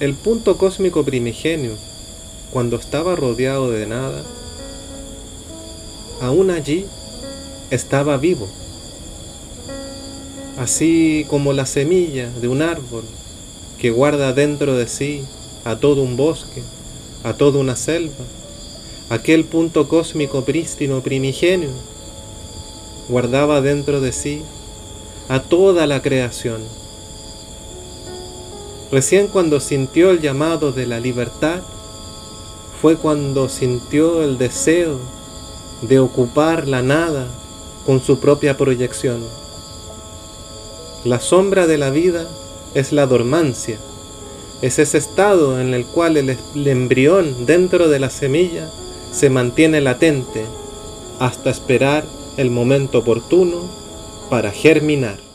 El punto cósmico primigenio, cuando estaba rodeado de nada, aún allí estaba vivo, así como la semilla de un árbol que guarda dentro de sí a todo un bosque, a toda una selva, aquel punto cósmico prístino primigenio, guardaba dentro de sí a toda la creación. Recién cuando sintió el llamado de la libertad, fue cuando sintió el deseo de ocupar la nada con su propia proyección. La sombra de la vida es la dormancia, es ese estado en el cual el, embrión dentro de la semilla se mantiene latente hasta esperar el momento oportuno para germinar.